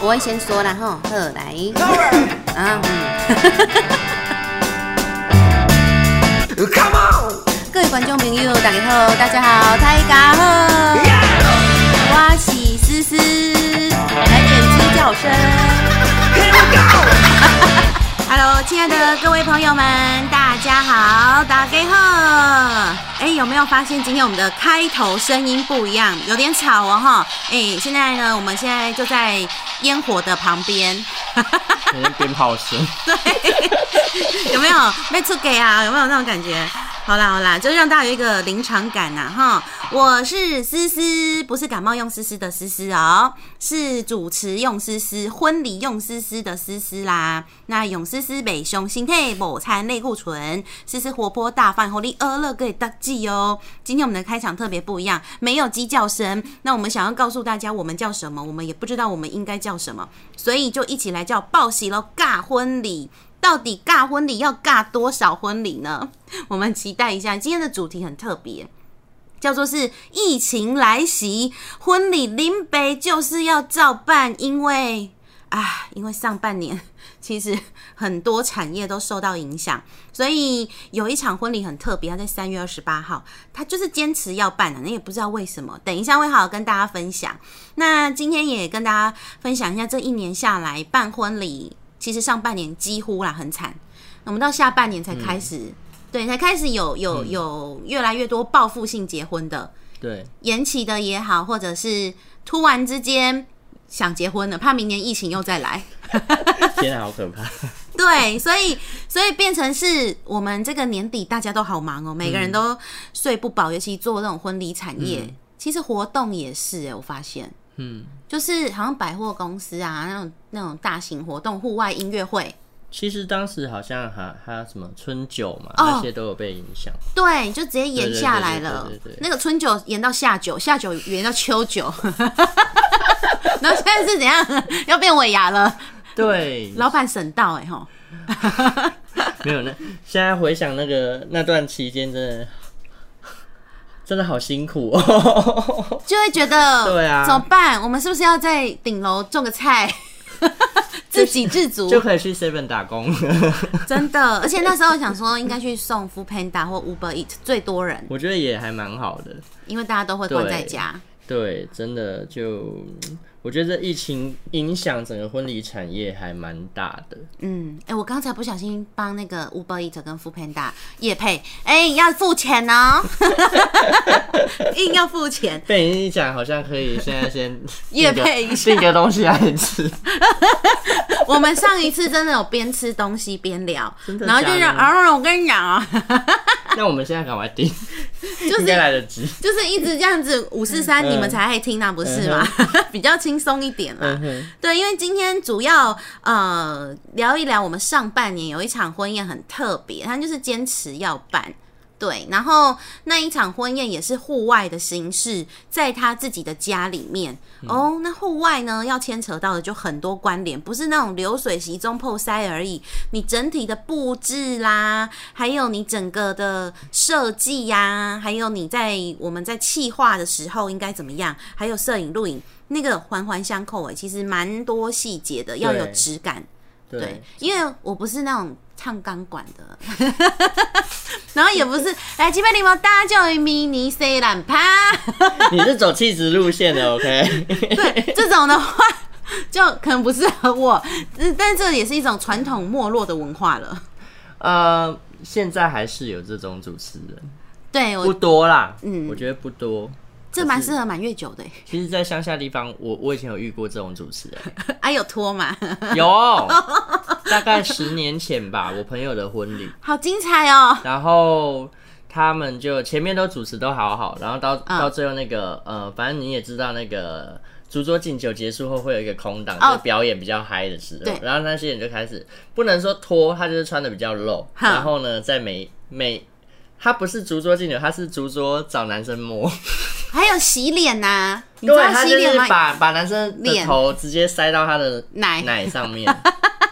我会先说啦吼，好来，啊!各位观众朋友，大家好，大家好，大家好，我是思思，来点鸡叫声。Hello，亲爱的各位朋友们，大家好，打给贺。哎，有没有发现今天我们的开头声音不一样，有点吵哦哈。哎，现在呢，我们现在就在烟火的旁边，有点鞭炮声。有没有被出给啊？有没有那种感觉？好啦好啦，就让大家有一个临场感呐、哈。我是思思，不是感冒用思思的思思哦，是主持用思思，婚礼用思思的思思啦。那用思思北胸心态某餐内固醇，思思活泼大方，活力饿乐可以大记哦。今天我们的开场特别不一样，没有鸡叫声。那我们想要告诉大家，我们叫什么？我们也不知道我们应该叫什么，所以就一起来叫报喜喽，尬婚礼。到底尬婚礼要尬多少婚礼呢？我们期待一下。今天的主题很特别，叫做是疫情来袭，婚礼临北就是要照办，因为啊，因为上半年 其实很多产业都受到影响，所以有一场婚礼很特别，它在三月二十八号，他就是坚持要办的，那也不知道为什么。等一下会好好跟大家分享。那今天也跟大家分享一下，这一年下来办婚礼。其实上半年几乎啦很惨，我们到下半年才开始，对，才开始有有有越来越多报复性结婚的，对，延期的也好，或者是突然之间想结婚了，怕明年疫情又再来，天啊，好可怕！对，所以所以变成是我们这个年底大家都好忙哦，每个人都睡不饱，尤其做那种婚礼产业，其实活动也是哎，我发现，嗯，就是好像百货公司啊那种那种大型活动、户外音乐会。其实当时好像还还有什么春酒嘛，哦那些都有被影响。对，就直接延下来了。那个春酒延到夏酒，夏酒延到秋酒，然后现在是怎样？要变尾牙了？对，老板省道哎吼，没有呢现在回想那个那段期间，真的真的好辛苦哦。就会觉得对啊怎么办？我们是不是要在顶楼种个菜，自给自足？就可以去 Seven 打工。真的，而且那时候想说应该去送 Food Panda 或 Uber Eat 最多人，我觉得也还蛮好的。因为大家都会关在家。对，真的就我觉得疫情影响整个婚礼产业还蛮大的。嗯，哎、我刚才不小心帮那个 Uber Eat 跟 Food Panda 业配，哎、要付钱哦，硬要付钱。被你一讲，好像可以现在先 配一下订个东西来吃。我们上一次真的有边吃东西边聊然后就讲，假的啊，我跟你讲啊，那我们现在赶快订，就应该是来得及。就是一直这样子五四三，嗯你们才爱听那不是吗？比较轻松一点啦。嗯，对，因为今天主要呃聊一聊我们上半年有一场婚宴很特别，他就是坚持要办。对，然后那一场婚宴也是户外的形式，在他自己的家里面。哦，那户外呢要牵扯到的就很多关联，不是那种流水席中破塞而已。你整体的布置啦，还有你整个的设计呀，还有你在我们在气划的时候应该怎么样，还有摄影录影，那个环环相扣诶，其实蛮多细节的，要有质感。对对，，因为我不是那种唱钢管的，然后也不是 来基本礼貌大叫迷你 C 懒趴，你是走气质路线的，OK？对这种的话就可能不适合我，嗯但这也是一种传统没落的文化了。呃，现在还是有这种主持人，不对我多啦，嗯我觉得不多。这蛮适合满月酒的欸，其实，在乡下地方，我我以前有遇过这种主持人，啊有拖吗，有 大概十年前吧，我朋友的婚礼，好精彩哦。然后他们就前面都主持都好好，然后到嗯。到最后那个呃，反正你也知道那个。主桌敬酒结束后会有一个空档，哦就表演比较嗨的时候，对。然后那些人就开始不能说脱，他就是穿的比较露，哈然后呢，在每每他不是烛桌敬酒，他是烛桌找男生摸，还有洗脸呐、你知对，道他就是洗脸吗？把把男生的脸头直接塞到他的奶奶 上面，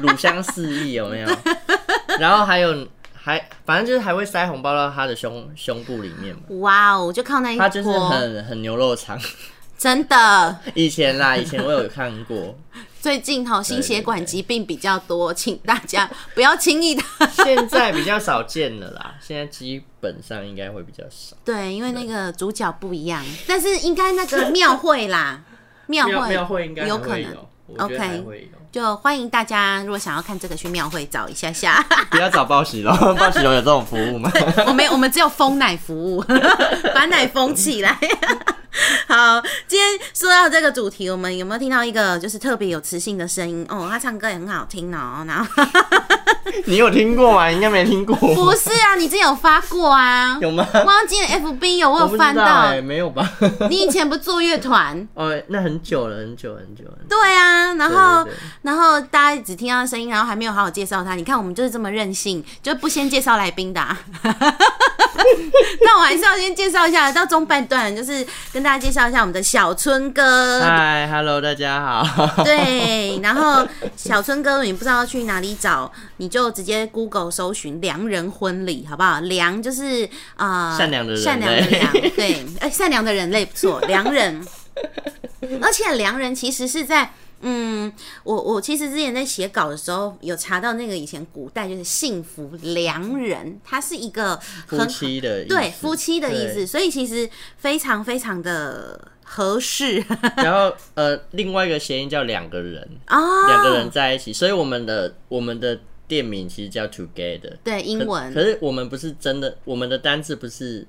乳香四溢有没有？然后还有还反正就是还会塞红包到他的胸胸部里面嘛，哇哦，就靠那一他就是波，很很牛肉肠。真的以前啦，以前我有看过，最近哈心血管疾病比较多，请大家不要轻易的。现在比较少见了啦，现在基本上应该会比较少。对，因为那个主角不一样，但是应该那个庙会啦，庙会庙庙会应该有可能 OK。就欢迎大家，如果想要看这个，去庙会找一下下。不要找报喜龙，报喜龙有这种服务吗？我们我们只有封奶服务，把奶封起来。好，今天说到这个主题，我们有没有听到一个就是特别有磁性的声音？哦，他唱歌也很好听哦。然后 你有听过吗？应该没听过。不是啊，你之前有发过啊？有吗？忘记了 FB 有，我有翻到。哎、没有吧？你以前不做乐团？哦，那很久了，很久很久。对啊，然后然后大家只听到声音，然后还没有好好介绍他。你看我们就是这么任性，就不先介绍来宾的、啊。那我还是要先介绍一下，到中半段就是跟大家介绍一下我们的小春哥。嗨，Hello，大家好。对，然后小春哥，你不知道去哪里找，你就直接 Google 搜寻“良人婚礼”，好不好？良就是啊、呃善良的善良的良，对，哎、善良的人类不错，良人。而且良人其实是在。嗯，我我其实之前在写稿的时候有查到那个以前古代就是幸福良人，他是一个很夫妻的意思对夫妻的意思，所以其实非常非常的合适 然后呃，另外一个谐音叫两个人，啊。两个人在一起，所以我们的我们的店名其实叫 Together。对英文可是我们不是真的，我们的单字不是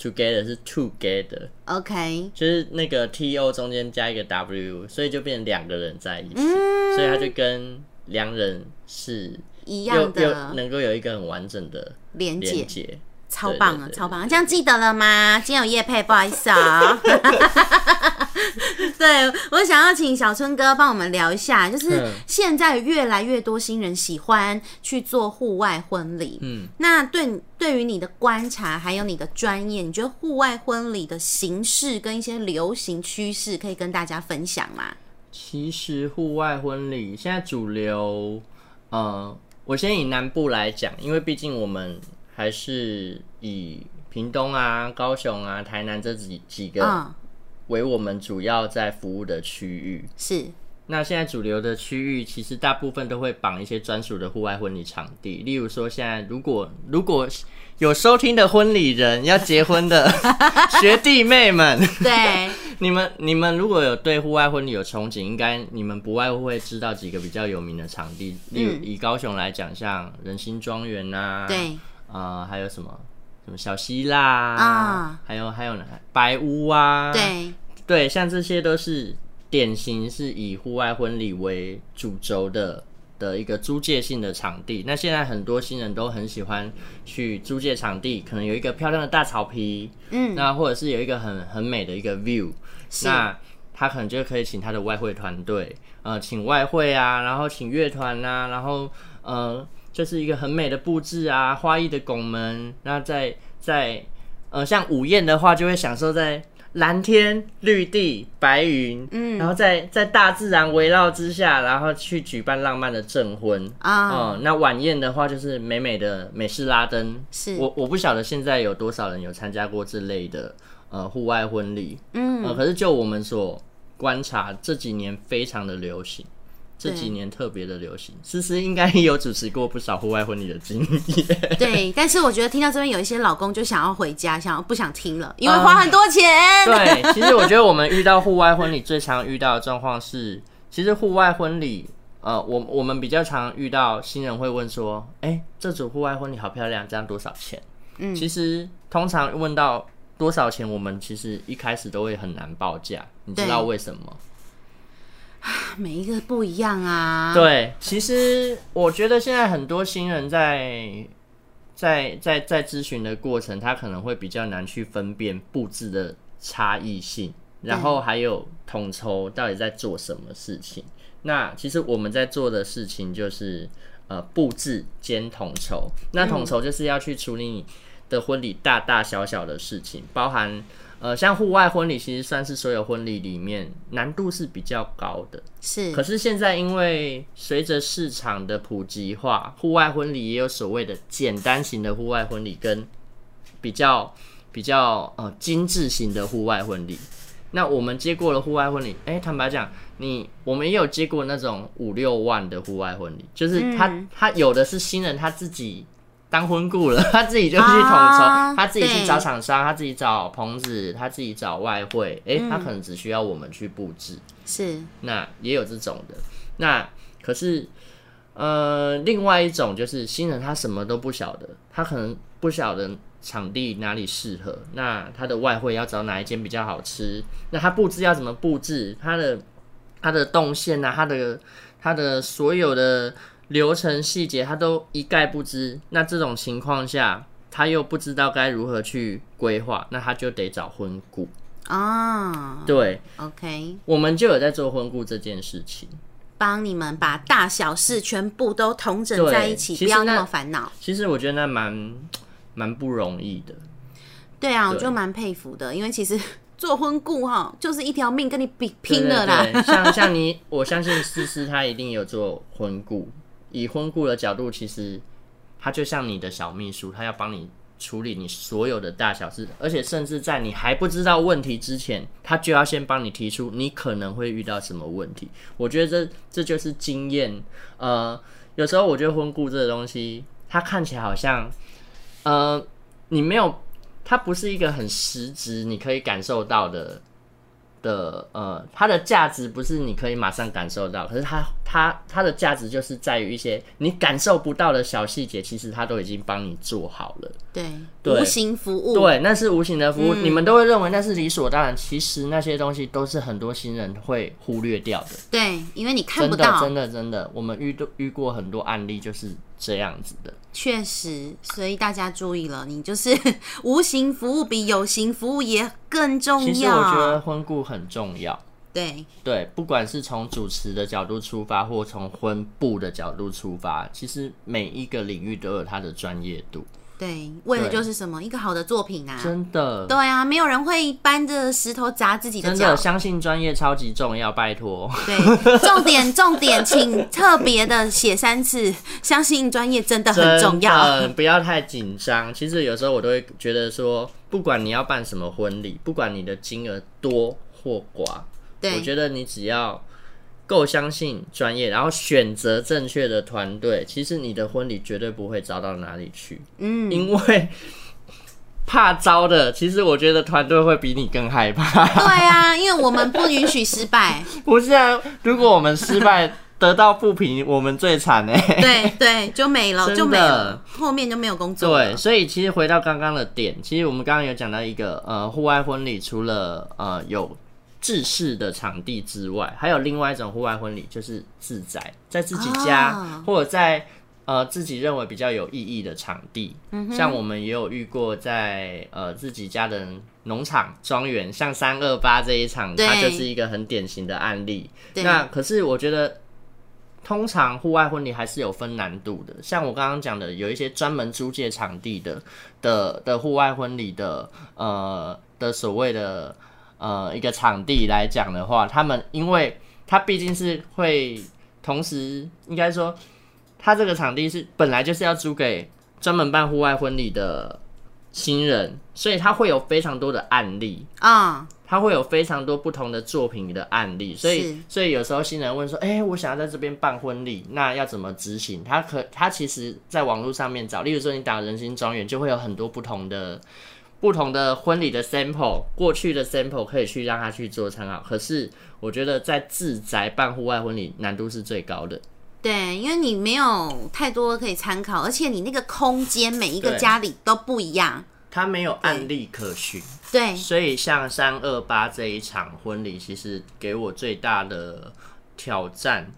Together，是 Together，OK，就是那个 T O 中间加一个 W，所以就变成两个人在一起，嗯。所以它就跟两人是一样的。能够有一个很完整的连，接。超棒啊，超棒！这样记得了吗？今天有叶配，不好意思啊、对我想要请小春哥帮我们聊一下，就是嗯现在越来越多新人喜欢去做户外婚礼。嗯，那对对于你的观察，还有你的专业，你觉得户外婚礼的形式跟一些流行趋势，可以跟大家分享吗？其实户外婚礼现在主流，呃，我先以南部来讲，因为毕竟我们还是以屏东啊、高雄啊、台南这几几个嗯，为我们主要在服务的区域。是。那现在主流的区域，其实大部分都会绑一些专属的户外婚礼场地，例如说，现在如果如果有收听的婚礼人要结婚的 学弟妹们，对，你们你们如果有对户外婚礼有憧憬，应该你们不外乎会知道几个比较有名的场地，例如嗯。以高雄来讲，像人心庄园啊，对，呃，还有什么什么小希腊啊，还有还有呢白屋啊，对，对，像这些都是典型是以户外婚礼为主轴的的一个租借性的场地。那现在很多新人都很喜欢去租借场地，可能有一个漂亮的大草皮，嗯，那或者是有一个很很美的一个 view，那他可能就可以请他的外汇团队，呃，请外汇啊，然后请乐团啊，然后呃，就是一个很美的布置啊，花艺的拱门，那在在呃，像午宴的话，就会享受在蓝天、绿地、白云，嗯，然后在在大自然围绕之下，然后去举办浪漫的证婚。啊，哦、那晚宴的话就是美美的美式拉登，是。我我不晓得现在有多少人有参加过这类的呃户外婚礼，嗯。呃，可是就我们所观察，这几年非常的流行，这对几年特别的流行。思思应该也有主持过不少户外婚礼的经验，对，但是我觉得听到这边有一些老公就想要回家，想要不想听了，因为花很多钱。对，其实我觉得我们遇到户外婚礼最常遇到的状况是，其实户外婚礼。呃，我我们比较常遇到新人会问说，哎、这组户外婚礼好漂亮，这样多少钱？嗯其实通常问到多少钱，我们其实一开始都会很难报价，你知道对为什么？每一个不一样啊。对，其实我觉得现在很多新人在在在在咨询的过程，他可能会比较难去分辨布置的差异性，然后还有统筹到底在做什么事情。那其实我们在做的事情就是呃布置兼统筹。那统筹就是要去处理你的婚礼大大小小的事情，包含呃像户外婚礼，其实算是所有婚礼里面难度是比较高的。是可是现在，因为随着市场的普及化，户外婚礼也有所谓的简单型的户外婚礼，跟比较比较呃精致型的户外婚礼。那我们接过了户外婚礼，哎、坦白讲，你我们也有接过那种五六万的户外婚礼，就是他、嗯他有的是新人他自己当婚顾了，他自己就去统筹，啊他自己去找厂商，他自己找棚子，他自己找外汇，哎、嗯他可能只需要我们去布置。是，那也有这种的。那可是，呃，另外一种就是新人他什么都不晓得，他可能不晓得场地哪里适合，那他的外汇要找哪一间比较好吃，那他布置要怎么布置，他的他的动线啊，他的他的所有的流程细节他都一概不知。那这种情况下，他又不知道该如何去规划，那他就得找婚顾。啊对，，OK，我们就有在做婚顾这件事情。帮你们把大小事全部都统整在一起，不要那么烦恼。其实我觉得那蛮蛮不容易的。对啊，我对就蛮佩服的，因为其实 做婚顾哈，就是一条命跟你比拼了啦。像像 你，我相信思思她一定有做婚顾。以婚顾的角度，其实他就像你的小秘书，他要帮你处理你所有的大小事，而且甚至在你还不知道问题之前，他就要先帮你提出你可能会遇到什么问题。我觉得这这就是经验。呃，有时候我觉得婚顾这个东西，它看起来好像，呃，你没有，它不是一个很实质你可以感受到的的呃，它的价值不是你可以马上感受到，可是它它它的价值就是在于一些你感受不到的小细节，其实它都已经帮你做好了。对，对无形服务。对，那是无形的服务，嗯你们都会认为那是理所当然，其实那些东西都是很多新人会忽略掉的。对，因为你看，不到真，的，真的，我们遇到遇过很多案例就是这样子的。确实，所以大家注意了，你就是 无形服务比有形服务也更重要。其实我觉得婚顾很重要。对，对，不管是从主持的角度出发，或从婚部的角度出发，其实每一个领域都有它的专业度。对，为的就是什么？一个好的作品啊。真的，对啊，没有人会搬着石头砸自己的脚真的，。相信专业超级重要，拜托。对，重点 重点，请特别的写三次，相信专业真的很重要。嗯不要太紧张。其实有时候我都会觉得说，不管你要办什么婚礼，不管你的金额多或寡，对，我觉得你只要够相信专业，然后选择正确的团队，其实你的婚礼绝对不会糟到哪里去。嗯，因为怕糟的，其实我觉得团队会比你更害怕。对啊，因为我们不允许失败。不是啊，如果我们失败得到不平，我们最惨哎、对对，就没了，就没了，后面就没有工作了。对，所以其实回到刚刚的点，其实我们刚刚有讲到一个呃，户外婚礼除了呃有制式的场地之外，还有另外一种户外婚礼，就是自宅，在自己家、啊或者在呃自己认为比较有意义的场地。像我们也有遇过在呃自己家的农场庄园，像三二八这一场，它就是一个很典型的案例。那可是我觉得。通常户外婚礼还是有分难度的，像我刚刚讲的，有一些专门租借场地的的的户外婚礼的呃的所谓的呃一个场地来讲的话，他们因为它毕竟是会同时应该说，它这个场地是本来就是要租给专门办户外婚礼的新人，所以它会有非常多的案例。啊、他会有非常多不同的作品的案例，所以所以有时候新人问说：“哎、我想要在这边办婚礼，那要怎么执行？”他可他其实在网络上面找，例如说你打人心庄园，就会有很多不同的不同的婚礼的 sample，过去的 sample 可以去让他去做参考。可是我觉得在自宅办户外婚礼难度是最高的，对，因为你没有太多可以参考，而且你那个空间每一个家里都不一样。他没有案例可循。对，所以像三二八这一场婚礼，其实给我最大的挑战，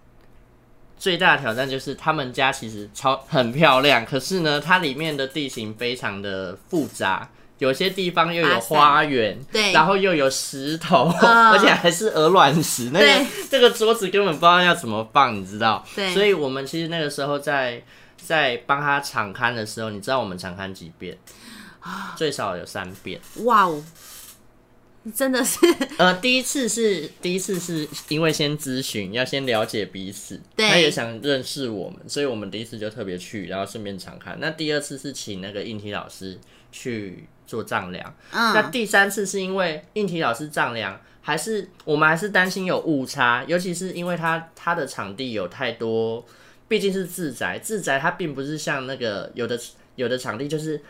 最大的挑战就是他们家其实超很漂亮，可是呢，它里面的地形非常的复杂。有些地方又有花园，对。然后又有石头，嗯。而且还是鹅卵石，那个这个桌子根本不知道要怎么放，你知道？对。所以我们其实那个时候在在帮他场刊的时候，你知道我们场刊几遍？最少有三遍。哇哦，真的是 呃，第一次是第一次是因为先咨询，要先了解彼此，对他也想认识我们，所以我们第一次就特别去，然后顺便常看。那第二次是请那个应体老师去做丈量。那嗯，第三次是因为应体老师丈量，还是我们还是担心有误差，尤其是因为他他的场地有太多，毕竟是自宅，自宅它并不是像那个有的有的场地就是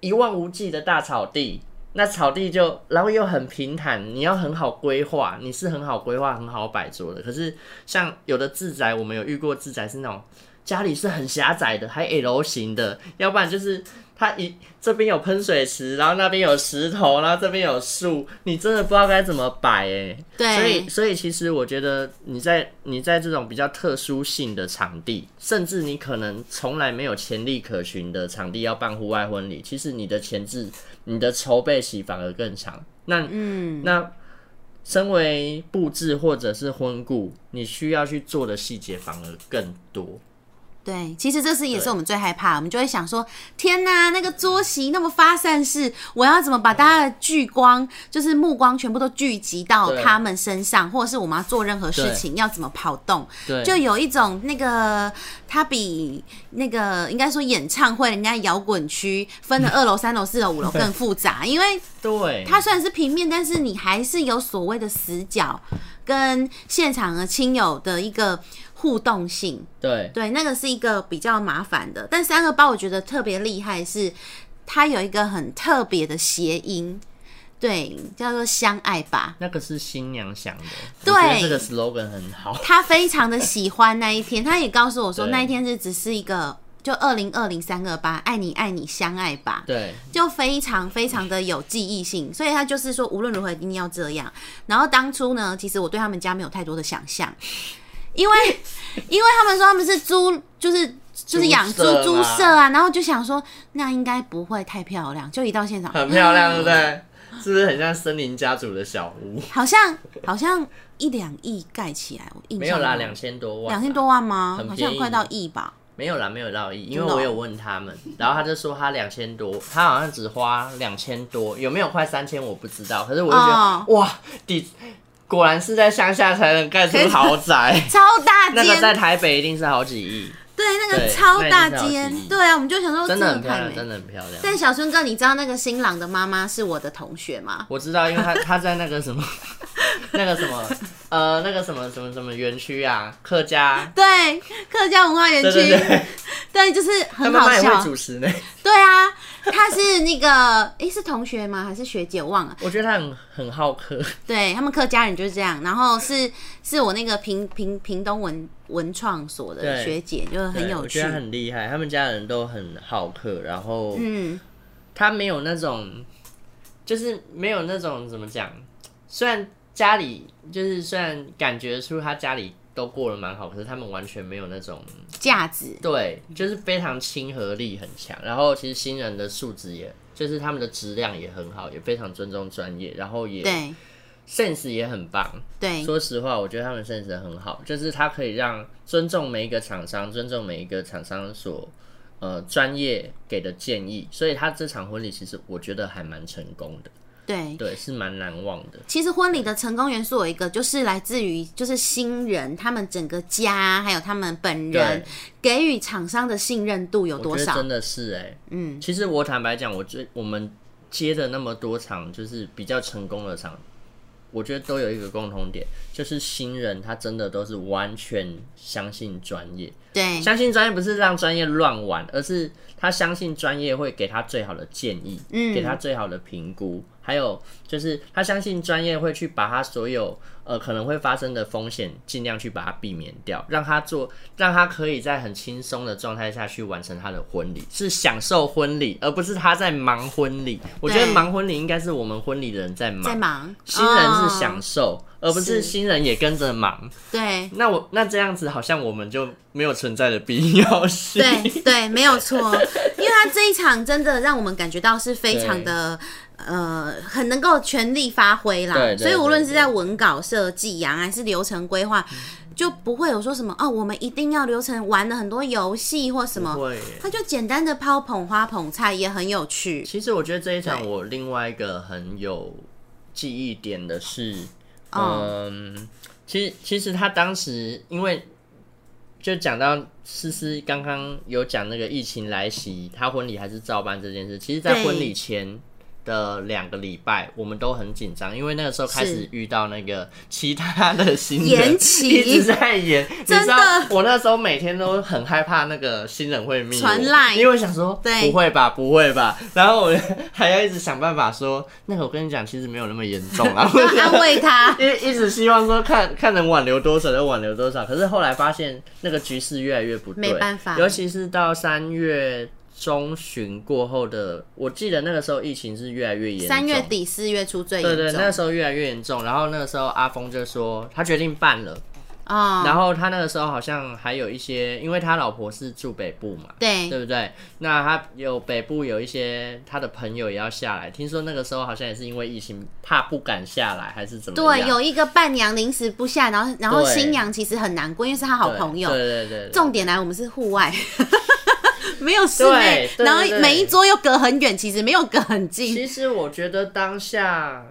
一望无际的大草地。那草地就，然后又很平坦，你要很好规划，你是很好规划、很好摆桌的。可是像有的自宅，我们有遇过自宅是那种家里是很狭窄的，还 L 型的，要不然就是它一这边有喷水池，然后那边有石头，然后这边有树，你真的不知道该怎么摆哎。对，所以所以其实我觉得你在你在这种比较特殊性的场地，甚至你可能从来没有潜力可循的场地要办户外婚礼，其实你的前置、你的筹备期反而更长。那嗯，那身为布置或者是婚顾，你需要去做的细节反而更多。对，其实这是也是我们最害怕，我们就会想说，天哪，那个桌席那么发散式，我要怎么把大家的聚光，就是目光全部都聚集到他们身上，或者是我们要做任何事情要怎么跑动，对，就有一种那个，它比那个应该说演唱会人家摇滚区分的二楼、三楼、四楼、五楼更复杂，因为对。它虽然是平面，但是你还是有所谓的死角跟现场的亲友的一个互动性。对对，那个是一个比较麻烦的。但三个八我觉得特别厉害是，它有一个很特别的谐音，对，叫做相爱吧。那个是新娘想的，对这个 slogan 很好。他非常的喜欢那一天，他也告诉我说，那一天是只是一个。就二零二零三二八，爱你爱你相爱吧，对就非常非常的有记忆性，所以他就是说无论如何一定要这样。然后当初呢，其实我对他们家没有太多的想象，因为 因为他们说他们是猪，就是就是养猪猪舍啊，然后就想说那应该不会太漂亮，就一到现场很漂亮，对不对？是不是很像森林家族的小屋？好像好像一两亿盖起来，我印象没有啦，两千多万，两千多万吗？好像快到亿吧。没有啦，没有到亿，因为我有问他们，然后他就说他两千多，他好像只花两千多，有没有快三千我不知道，可是我就觉得、哦哇，底果然是在乡下才能盖出豪宅，超大间。那个在，台北一定是好几亿，对，那个超大间。对啊，我们就想说真的很漂亮，真的很漂亮。但小春哥，你知道那个新郎的妈妈是我的同学吗？我知道，因为他 他在那个什么，那个什么，呃，那个什么什么什么园区啊，客家，对，客家文化园区，对就是很好笑。妈妈也会。主持呢。对啊，他是那个，诶，是同学吗？还是学姐？我忘了。我觉得他很很好客，对他们客家人就是这样，然后是是我那个屏屏屏东文文创所的对学姐，就是很有趣对我觉得。很厉害，他们家人都很好客，然后嗯，他没有那种，就是没有那种怎么讲，虽然家里就是虽然感觉出他家里都过得蛮好，可是他们完全没有那种价值，对，就是非常亲和力很强，然后其实新人的素质也，就是他们的质量也很好，也非常尊重专业，然后也对。sense 也很棒。对。说实话，我觉得他们 sense 很好，就是他可以让尊重每一个厂商，尊重每一个厂商所呃专业给的建议，所以他这场婚礼其实我觉得还蛮成功的，对。对，是蛮难忘的。其实婚礼的成功元素有一个，就是来自于就是新人他们整个家，还有他们本人，给予厂商的信任度有多少真？的是哎、嗯，其实我坦白讲，我最我们接的那么多场，就是比较成功的场，我觉得都有一个共同点，就是新人他真的都是完全相信专业。对。相信专业不是让专业乱玩，而是他相信专业会给他最好的建议，嗯。给他最好的评估，还有就是他相信专业会去把他所有呃可能会发生的风险尽量去把它避免掉，让他做，让他可以在很轻松的状态下去完成他的婚礼，是享受婚礼，而不是他在忙婚礼。我觉得忙婚礼应该是我们婚礼的人在忙，在忙，新人是哦。享受，而不是是新人也跟着忙。对那我那这样子好像我们就没有存在的必要性。对对，没有错，因为他这一场真的让我们感觉到是非常的。呃，很能够全力发挥啦，对对所以无论是在文稿设计呀、还是流程规划，就不会有说什么哦，我们一定要流程玩了很多游戏或什么。他就简单的抛捧花捧菜也很有趣。其实我觉得这一场我另外一个很有记忆点的是，哦嗯，其实其实他当时因为就讲到思思刚刚有讲那个疫情来袭，他婚礼还是照办这件事。其实，在婚礼前的两个礼拜，我们都很紧张，因为那个时候开始遇到那个其他的新人延期。一直在延。你真的。我那时候每天都很害怕那个新人会密传 line 因为我想说对。不会吧，不会吧，然后我还要一直想办法说，那个我跟你讲，其实没有那么严重啊。要 安慰他。一 一直希望说看看能挽留多少就挽留多少，可是后来发现那个局势越来越不对，没办法。尤其是到三月中旬过后的，我记得那个时候疫情是越来越严重，三月。底四月初最严重。对对，那个时候越来越严重，然后那个时候阿峰就说他决定办了，哦，然后他那个时候好像还有一些，因为他老婆是住北部嘛，对对不对？那他有北部有一些他的朋友也要下来，听说那个时候好像也是因为疫情，怕不敢下来还是怎么对，有一个伴娘临时不下，然后然后新娘其实很难过，因为是她好朋友。对对对对，重点来，我们是户外，没有室内，然后每一桌又隔很远，其实没有隔很近。其实我觉得当下，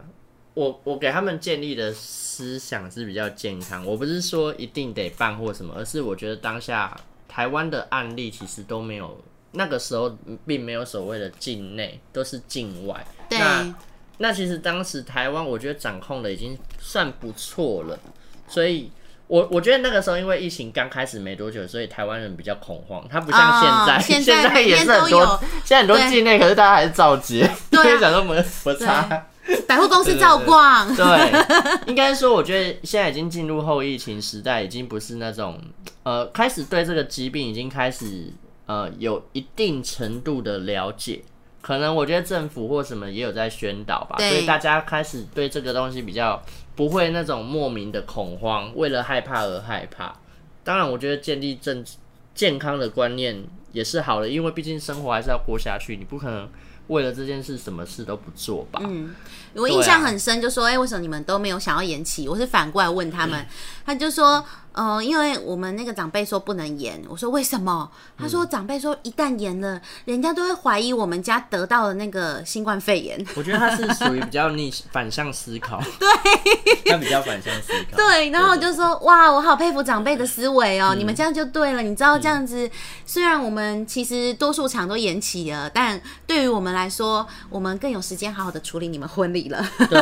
我我给他们建立的思想是比较健康。我不是说一定得办或什么，而是我觉得当下台湾的案例其实都没有，那个时候并没有所谓的境内，都是境外。对，那那其实当时台湾，我觉得掌控的已经算不错了，所以。我我觉得那个时候因为疫情刚开始没多久，所以台湾人比较恐慌，他不像现在，哦现在 在也是很多，现在很多境内，可是大家还是照接，对啊因为想说没不差。百货公司照逛。对，应该说，我觉得现在已经进入后疫情时代，已经不是那种呃，开始对这个疾病已经开始呃有一定程度的了解。可能我觉得政府或什么也有在宣导吧，所以大家开始对这个东西比较不会那种莫名的恐慌，为了害怕而害怕。当然，我觉得建立正健康的观念也是好的，因为毕竟生活还是要过下去，你不可能为了这件事什么事都不做吧？嗯，我印象很深，就说，哎、为什么你们都没有想要延期？我是反过来问他们，他就说，呃，因为我们那个长辈说不能延，我说为什么？他说长辈说一旦延了，人家都会怀疑我们家得到了那个新冠肺炎。我觉得他是属于比较逆反向思考，对，他比较反向思考，对，然后我就说哇，我好佩服长辈的思维哦，你们这样就对了。你知道这样子，虽然我们其实多数场都延期了，但对于我们来说，我们更有时间好好的处理你们婚礼了。对，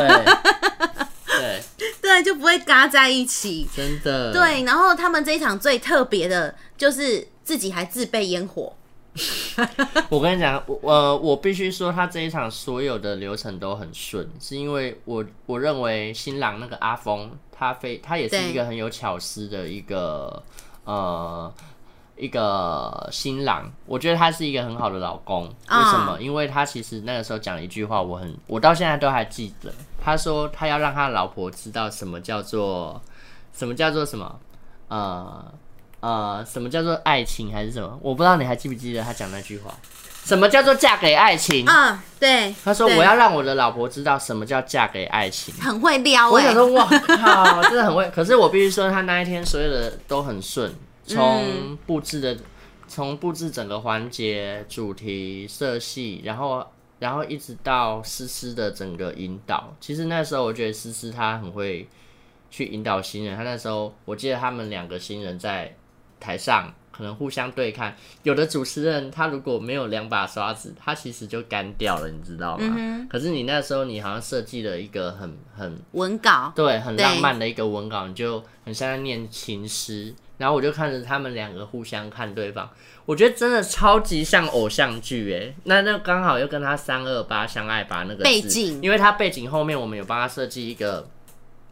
对，对，就不会嘎在一起。真的，对，然后他们这一场最特别的就是自己还自备烟火。我跟你讲，我呃，我必须说，他这一场所有的流程都很顺，是因为我我认为新郎那个阿峰，他非他也是一个很有巧思的一个呃一个新郎，我觉得他是一个很好的老公。为啊什么？因为他其实那个时候讲了一句话，我很我到现在都还记得。他说他要让他老婆知道什么叫做什么叫做什么呃呃什么叫做爱情还是什么？我不知道你还记不记得他讲那句话？什么叫做嫁给爱情？啊，对，他说对我要让我的老婆知道什么叫嫁给爱情。很会撩哎、我想说，哇 靠，真的很会。可是我必须说，他那一天所有的都很顺，从布置的，从布置整个环节、主题、色系，然后然后一直到思思的整个引导。其实那时候我觉得思思她很会去引导新人。她那时候我记得他们两个新人在台上。可能互相对看，有的主持人他如果没有两把刷子，他其实就干掉了，你知道吗？可是你那时候你好像设计了一个很很文稿，对，很浪漫的一个文稿，你就很像在念情诗。然后我就看着他们两个互相看对方，我觉得真的超级像偶像剧哎。那那刚好又跟他三二八相爱吧那个背景因为他背景后面我们有帮他设计一个，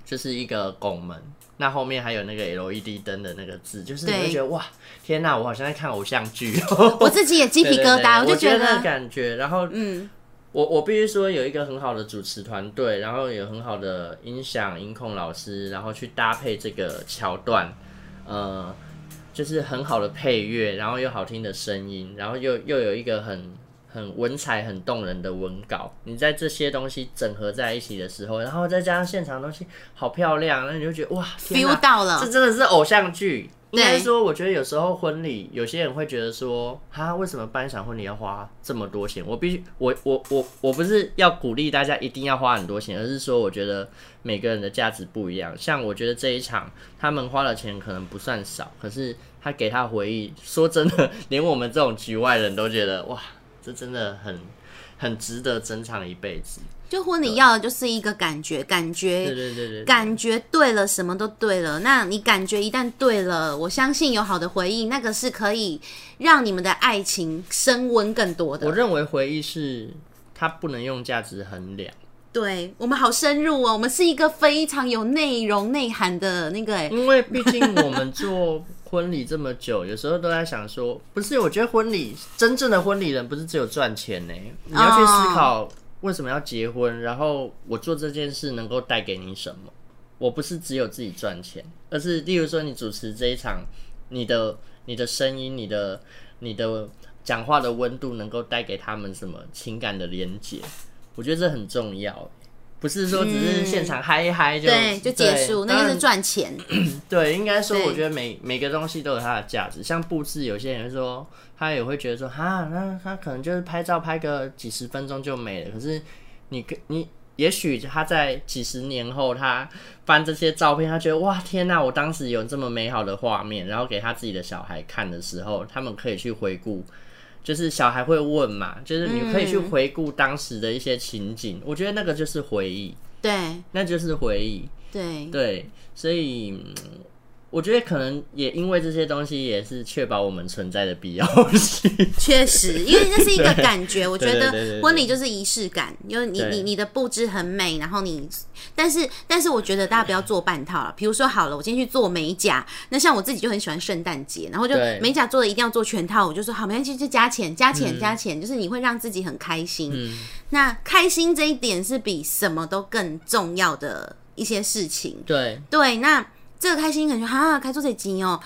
就是一个拱门，那后面还有那个 LED 灯的那个字，就是你会觉得哇，天哪，我好像在看偶像剧，我自己也鸡皮 疙瘩，对对对就觉得，感觉，然后嗯，我我必须说有一个很好的主持团队，然后有很好的音响音控老师，然后去搭配这个桥段，呃，就是很好的配乐，然后又好听的声音，然后又又有一个很很文采很动人的文稿。你在这些东西整合在一起的时候，然后再加上现场的东西好漂亮，那你就觉得哇 feel 到了这，真的是偶像剧。应该说，我觉得有时候婚礼，有些人会觉得说，哈，为什么办一场婚礼要花这么多钱？我必须，我我我我不是要鼓励大家一定要花很多钱，而是说，我觉得每个人的价值不一样。像我觉得这一场他们花的钱可能不算少，可是他给他回忆，说真的，连我们这种局外人都觉得，哇，这真的很很值得珍藏一辈子。就婚礼要的就是一个感觉，感觉对对对对，感觉对了，什么都对了。那你感觉一旦对了，我相信有好的回忆，那个是可以让你们的爱情升温更多的我。认为回忆是它不能用价值衡量。对我们好深入哦，我们是一个非常有内容内涵的那个哎，因为毕竟我们做婚礼这么久，有时候都在想说，不是？我觉得婚礼真正的婚礼人不是只有赚钱呢，你要去思考为什么要结婚，然后我做这件事能够带给你什么。我不是只有自己赚钱，而是例如说你主持这一场，你的你的声音，你的你的讲话的温度，能够带给他们什么情感的连接？我觉得这很重要。不是说只是现场嗨一嗨就、对，就结束，那就是赚钱。对，应该说，我觉得每每个东西都有它的价值。像布置，有些人说，他也会觉得说，哈，那他可能就是拍照拍个几十分钟就没了。可是你跟你，也许他在几十年后，他翻这些照片，他觉得哇，天呐，我当时有这么美好的画面，然后给他自己的小孩看的时候，他们可以去回顾。就是小孩会问嘛，就是你可以去嗯。回顾当时的一些情景，我觉得那个就是回忆，对。那就是回忆。对。对，所以、嗯我觉得可能也因为这些东西，也是确保我们存在的必要性。确实，因为这是一个感觉，我觉得婚礼就是仪式感，因为你你你的布置很美，然后你，但是但是我觉得大家不要做半套了。比如说好了，我今天去做美甲，那像我自己就很喜欢圣诞节，然后就美甲做的一定要做全套，我就说好，没关系，就加钱加钱加钱，就是你会让自己很开心。嗯那开心这一点是比什么都更重要的一些事情。对，对，那这个开心感觉哈，开出这集哦。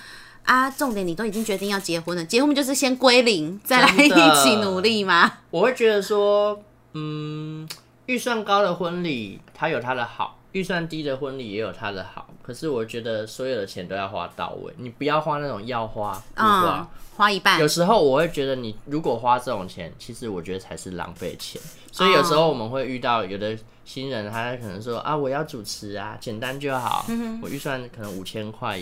啊，重点你都已经决定要结婚了，结婚不就是先归零，再来一起努力吗？我会觉得说，嗯，预算高的婚礼它有它的好，预算低的婚礼也有它的好。可是我觉得所有的钱都要花到位，你不要花那种要花不花。嗯，花一半有，时候我会觉得，你如果花这种钱，其实我觉得才是浪费钱。所以有时候我们会遇到有的新人，他可能说啊，我要主持啊，简单就好，我预算可能五千块、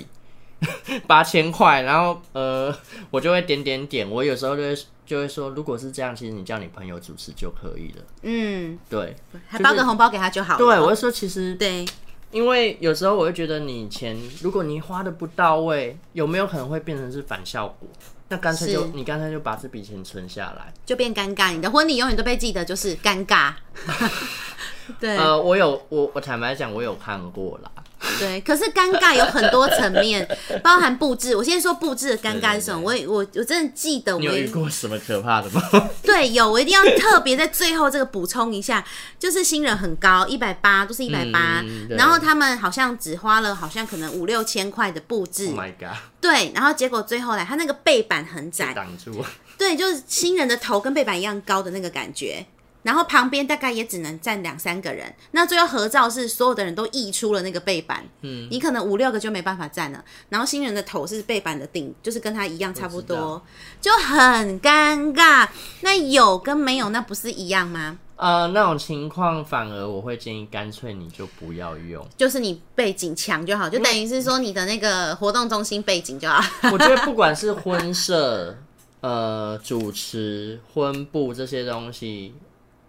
八千块，然后呃，我就会点点点。我有时候就会就会说，如果是这样，其实你叫你朋友主持就可以了。嗯，对，还包个红包给他就好了。对，我会说，其实对因为有时候我会觉得你钱，如果你花的不到位，有没有可能会变成是反效果？那干脆就你干脆就把这笔钱存下来。就变尴尬，你的婚礼永远都被记得就是尴尬。对、呃，我有我我坦白讲，我有看过啦。对，可是尴尬有很多层面，包含布置。我先说布置的尴尬是什么？我对我我真的记得我你有遇过什么可怕的吗？对有，我一定要特别在最后这个补充一下，就是新人很高，一百八，都是一百八然后他们好像只花了好像可能五六千块的布置 Oh，my god！对，然后结果最后来，他那个背板很窄，挡住。对，就是新人的头跟背板一样高的那个感觉。然后旁边大概也只能站两三个人，那最后合照是所有的人都溢出了那个背板，嗯，你可能五六个就没办法站了。然后新人的头是背板的顶，就是跟他一样差不多，就很尴尬。那有跟没有那不是一样吗？呃，那种情况反而我会建议，干脆你就不要用。就是你背景墙就好，就等于是说你的那个活动中心背景就好。我觉得不管是婚摄、呃主持、婚布这些东西，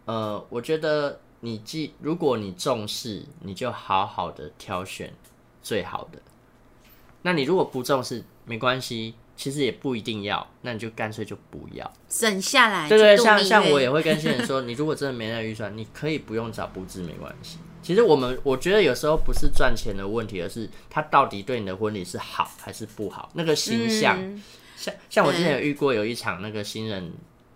呃，我觉得你既如果你重视，你就好好的挑选最好的。那你如果不重视，没关系，其实也不一定要，那你就干脆就不要。省下来，对对，像 像我也会跟新人说，你如果真的没那个预算，你可以不用找布置，没关系。其实我们我觉得有时候不是赚钱的问题，而是他到底对你的婚礼是好还是不好，那个形象。嗯像像我之前有遇过有一场那个新人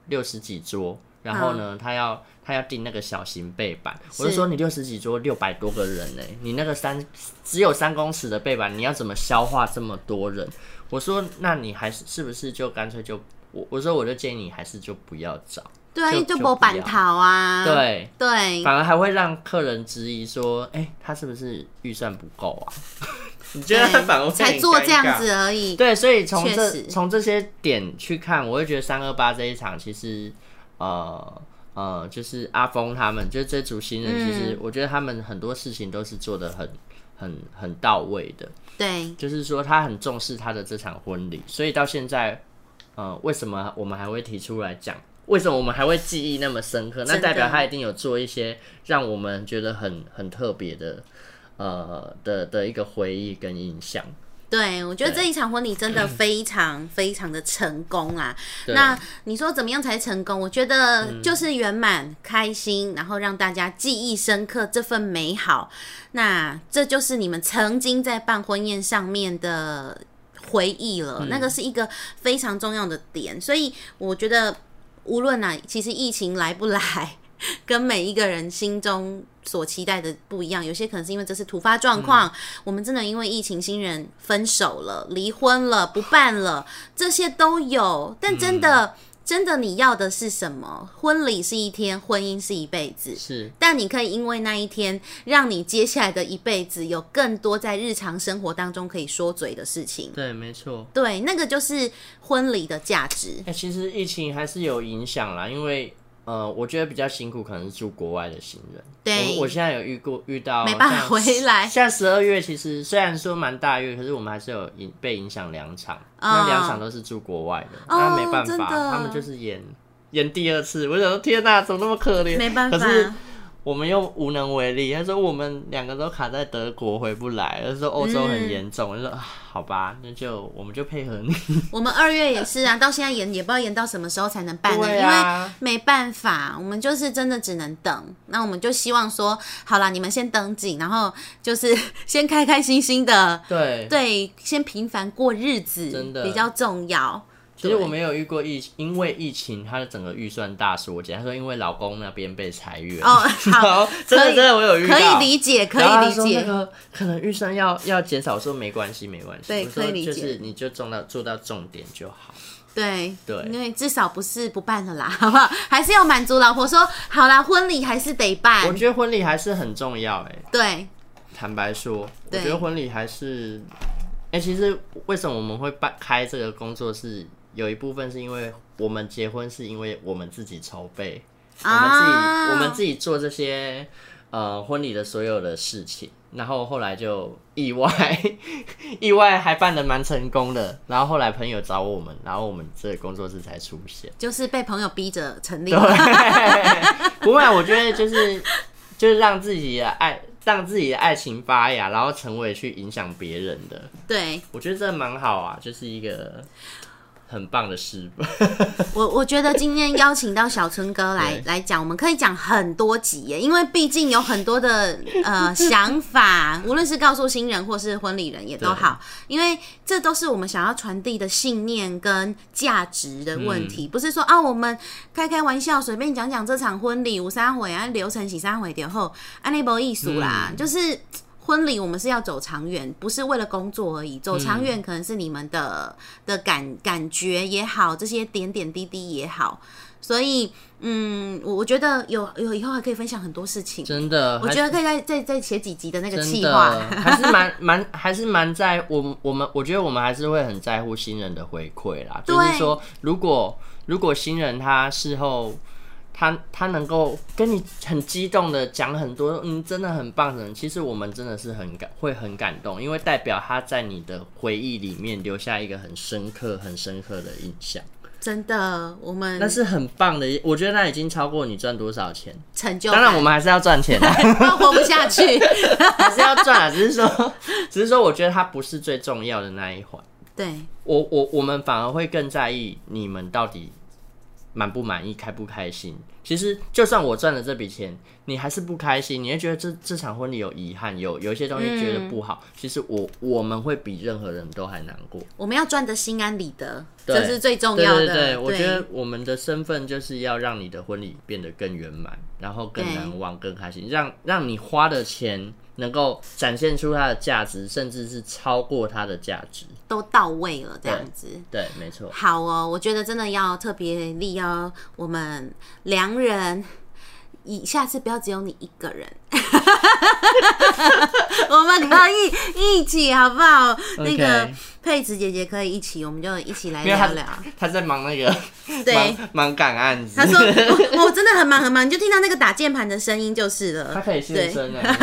六十几桌，然后呢，他要他要订那个小型背板，我就是说你六十几桌六百多个人呢、你那个三只有三公尺的背板，你要怎么消化这么多人？我说那你还是是不是就干脆就我我说我就建议你还是就不要找，对啊，就就不就不要板桃啊，对，对，反而还会让客人质疑说，哎、他是不是预算不够啊？你觉得反而会才做这样子而已。对，所以从确这实从这些点去看，我会觉得三二八这一场其实呃呃，就是阿峰他们，就是这组新人，其嗯实我觉得他们很多事情都是做的很很很到位的。对就是说他很重视他的这场婚礼，所以到现在，呃，为什么我们还会提出来讲？为什么我们还会记忆那么深刻？那代表他一定有做一些让我们觉得很很特别的，呃的的一个回忆跟印象。对，我觉得这一场婚礼真的非常非常的成功啊。那你说怎么样才成功？我觉得嗯就是圆满、开心，然后让大家记忆深刻这份美好。那这就是你们曾经在办婚宴上面的回忆了，嗯那个是一个非常重要的点。所以我觉得，无论啊，其实疫情来不来。跟每一个人心中所期待的不一样，有些可能是因为这是突发状况，我们真的因为疫情，新人分手了、离婚了、不办了，这些都有。但真的，真的你要的是什么？婚礼是一天，婚姻是一辈子。是但你可以因为那一天，让你接下来的一辈子有更多在日常生活当中可以说嘴的事情。对，没错。对，那个就是婚礼的价值。哎、其实疫情还是有影响啦，因为呃，我觉得比较辛苦，可能是住国外的新人。对我我现在有遇过遇到没办法像回来像十二月，其实虽然说蛮大月，可是我们还是有影被影响两场，那两场都是住国外的，哦那没办法，他们就是演演第二次。我想说，天哪、怎么那么可怜？没办法可是我们又无能为力。他说我们两个都卡在德国回不来，他说欧洲很严重。我就说啊，好吧，那就我们就配合你。我们二月也是啊，到现在延也不知道延到什么时候才能办呢，对因啊为没办法，我们就是真的只能等。那我们就希望说，好啦，你们先登记，然后就是 先开开心心的，对，对，先平凡过日子，真的比较重要。其实我没有遇过疫，因为疫情，他的整个预算大缩减。他说因为老公那边被裁员，哦好 真的真的我有遇到，可以理解，可以理解。说那个可能预算要要减少，我说没关系，没关系。对可以理解就是你就做到做到重点就好。对对因为至少不是不办了啦，好不好？还是要满足老婆说，好啦，婚礼还是得办我办。觉得婚礼还是很重要、哎，对，坦白说，我对觉得婚礼还是，哎、其实为什么我们会办开这个工作室，有一部分是因为我们结婚是因为我们自己筹备，我们自己、啊。我们自己做这些呃婚礼的所有的事情，然后后来就意外 意外还办的蛮成功的，然后后来朋友找我们，然后我们这个工作室才出现。就是被朋友逼着成立。对，不会啊，我觉得就是就是让自己的爱，让自己的爱情发芽，然后成为去影响别人的，对，我觉得这蛮好啊，就是一个很棒的事。我我觉得今天邀请到小春哥来对来讲，我们可以讲很多集耶，因为毕竟有很多的呃 想法，无论是告诉新人或是婚礼人也都好，因为这都是我们想要传递的信念跟价值的问嗯题，不是说啊我们开开玩笑随便讲讲这场婚礼五三回啊流程洗三回点后，安内博艺术啦，嗯就是。婚礼我们是要走长远，不是为了工作而已。走长远可能是你们的、的感感觉也好，这些点点滴滴也好。所以，嗯，我我觉得有有以后还可以分享很多事情。真的，我觉得可以再再再写几集的那个计划。还是蛮蛮还是蛮在我们我们我觉得我们还是会很在乎新人的回馈啦，就是说如果如果新人他事后。他他能够跟你很激动的讲很多，嗯，真的很棒的人，其实我们真的是很感会很感动，因为代表他在你的回忆里面留下一个很深刻、很深刻的印象，真的，我们那是很棒的。我觉得那已经超过你赚多少钱。成就当然，我们还是要赚钱的。不然活不下去。还是要赚啊，只是说，只是说，我觉得它不是最重要的那一环。对，我我我们反而会更在意你们到底满不满意、开不开心。其实，就算我赚了这笔钱，你还是不开心，你会觉得这这场婚礼有遗憾，有有一些东西觉得不好。其实我我们会比任何人都还难过。我们要赚的心安理得，这是最重要的。对对，我觉得我们的身份就是要让你的婚礼变得更圆满，然后更难忘、更开心，让让你花的钱能够展现出它的价值，甚至是超过它的价值。都到位了，这样子。对，没错。好哦，我觉得真的要特别力邀我们良人以下次不要只有你一个人，我们可以一起，好不好？那个佩慈姐姐可以一起，我们就一起来聊聊。她在忙那个对忙忙赶案子，他说 我我真的很忙很忙，你就听到那个打键盘的声音就是了。她可以现对身啊，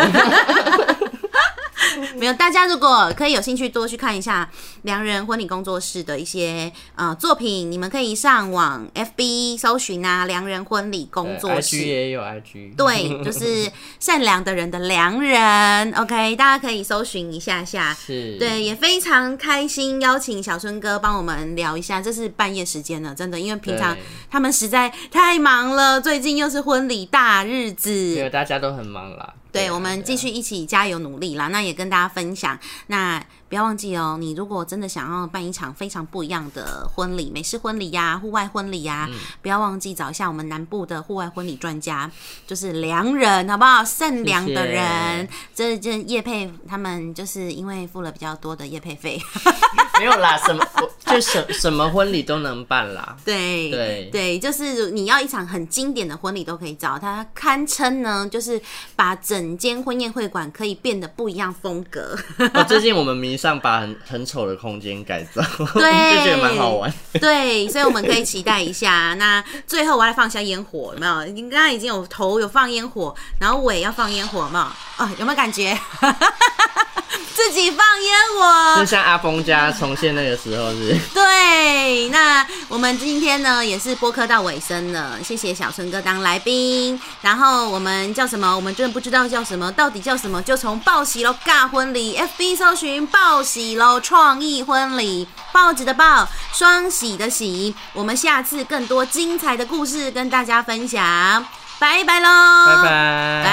没有，大家如果可以有兴趣多去看一下良人婚礼工作室的一些呃作品，你们可以上网 FB 搜寻啊，良人婚礼工作 IG 室。也有 IG，对，就是善良的人的良人。OK，大家可以搜寻一下下。是，对，也非常开心邀请小春哥帮我们聊一下，这是半夜时间了，真的，因为平常他们实在太忙了，最近又是婚礼大日子，因为大家都很忙啦。对，啊我们继。啊续一起加油努力啦。那也跟大家分享，那不要忘记哦，你如果真的想要办一场非常不一样的婚礼，美式婚礼呀、户外婚礼呀、嗯不要忘记找一下我们南部的户外婚礼专家，就是良人，好不好？善良的人，这这叶佩他们就是因为付了比较多的叶佩费，没有啦，什么我就什什么婚礼都能办啦。对对对，就是你要一场很经典的婚礼都可以找他，堪称呢，就是把整间婚宴会馆可以变得不一样风格。哦，最近我们迷上把很很丑的空间改造，对就觉得蛮好玩。对，所以我们可以期待一下。那最后我要来放下烟火，有没有？你刚刚已经有头有放烟火，然后尾要放烟火，有没有？哦，有没有感觉？自己放烟火就，像阿峰家重现那个时候是，对，那我们今天呢也是播客到尾声了，谢谢小春哥当来宾。然后我们叫什么？我们真的不知道叫什么，到底叫什么？就从报喜喽尬婚礼，FB 搜寻报喜喽创意婚礼，报纸的报，双喜的喜。我们下次更多精彩的故事跟大家分享，拜拜喽，拜拜。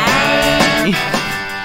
拜。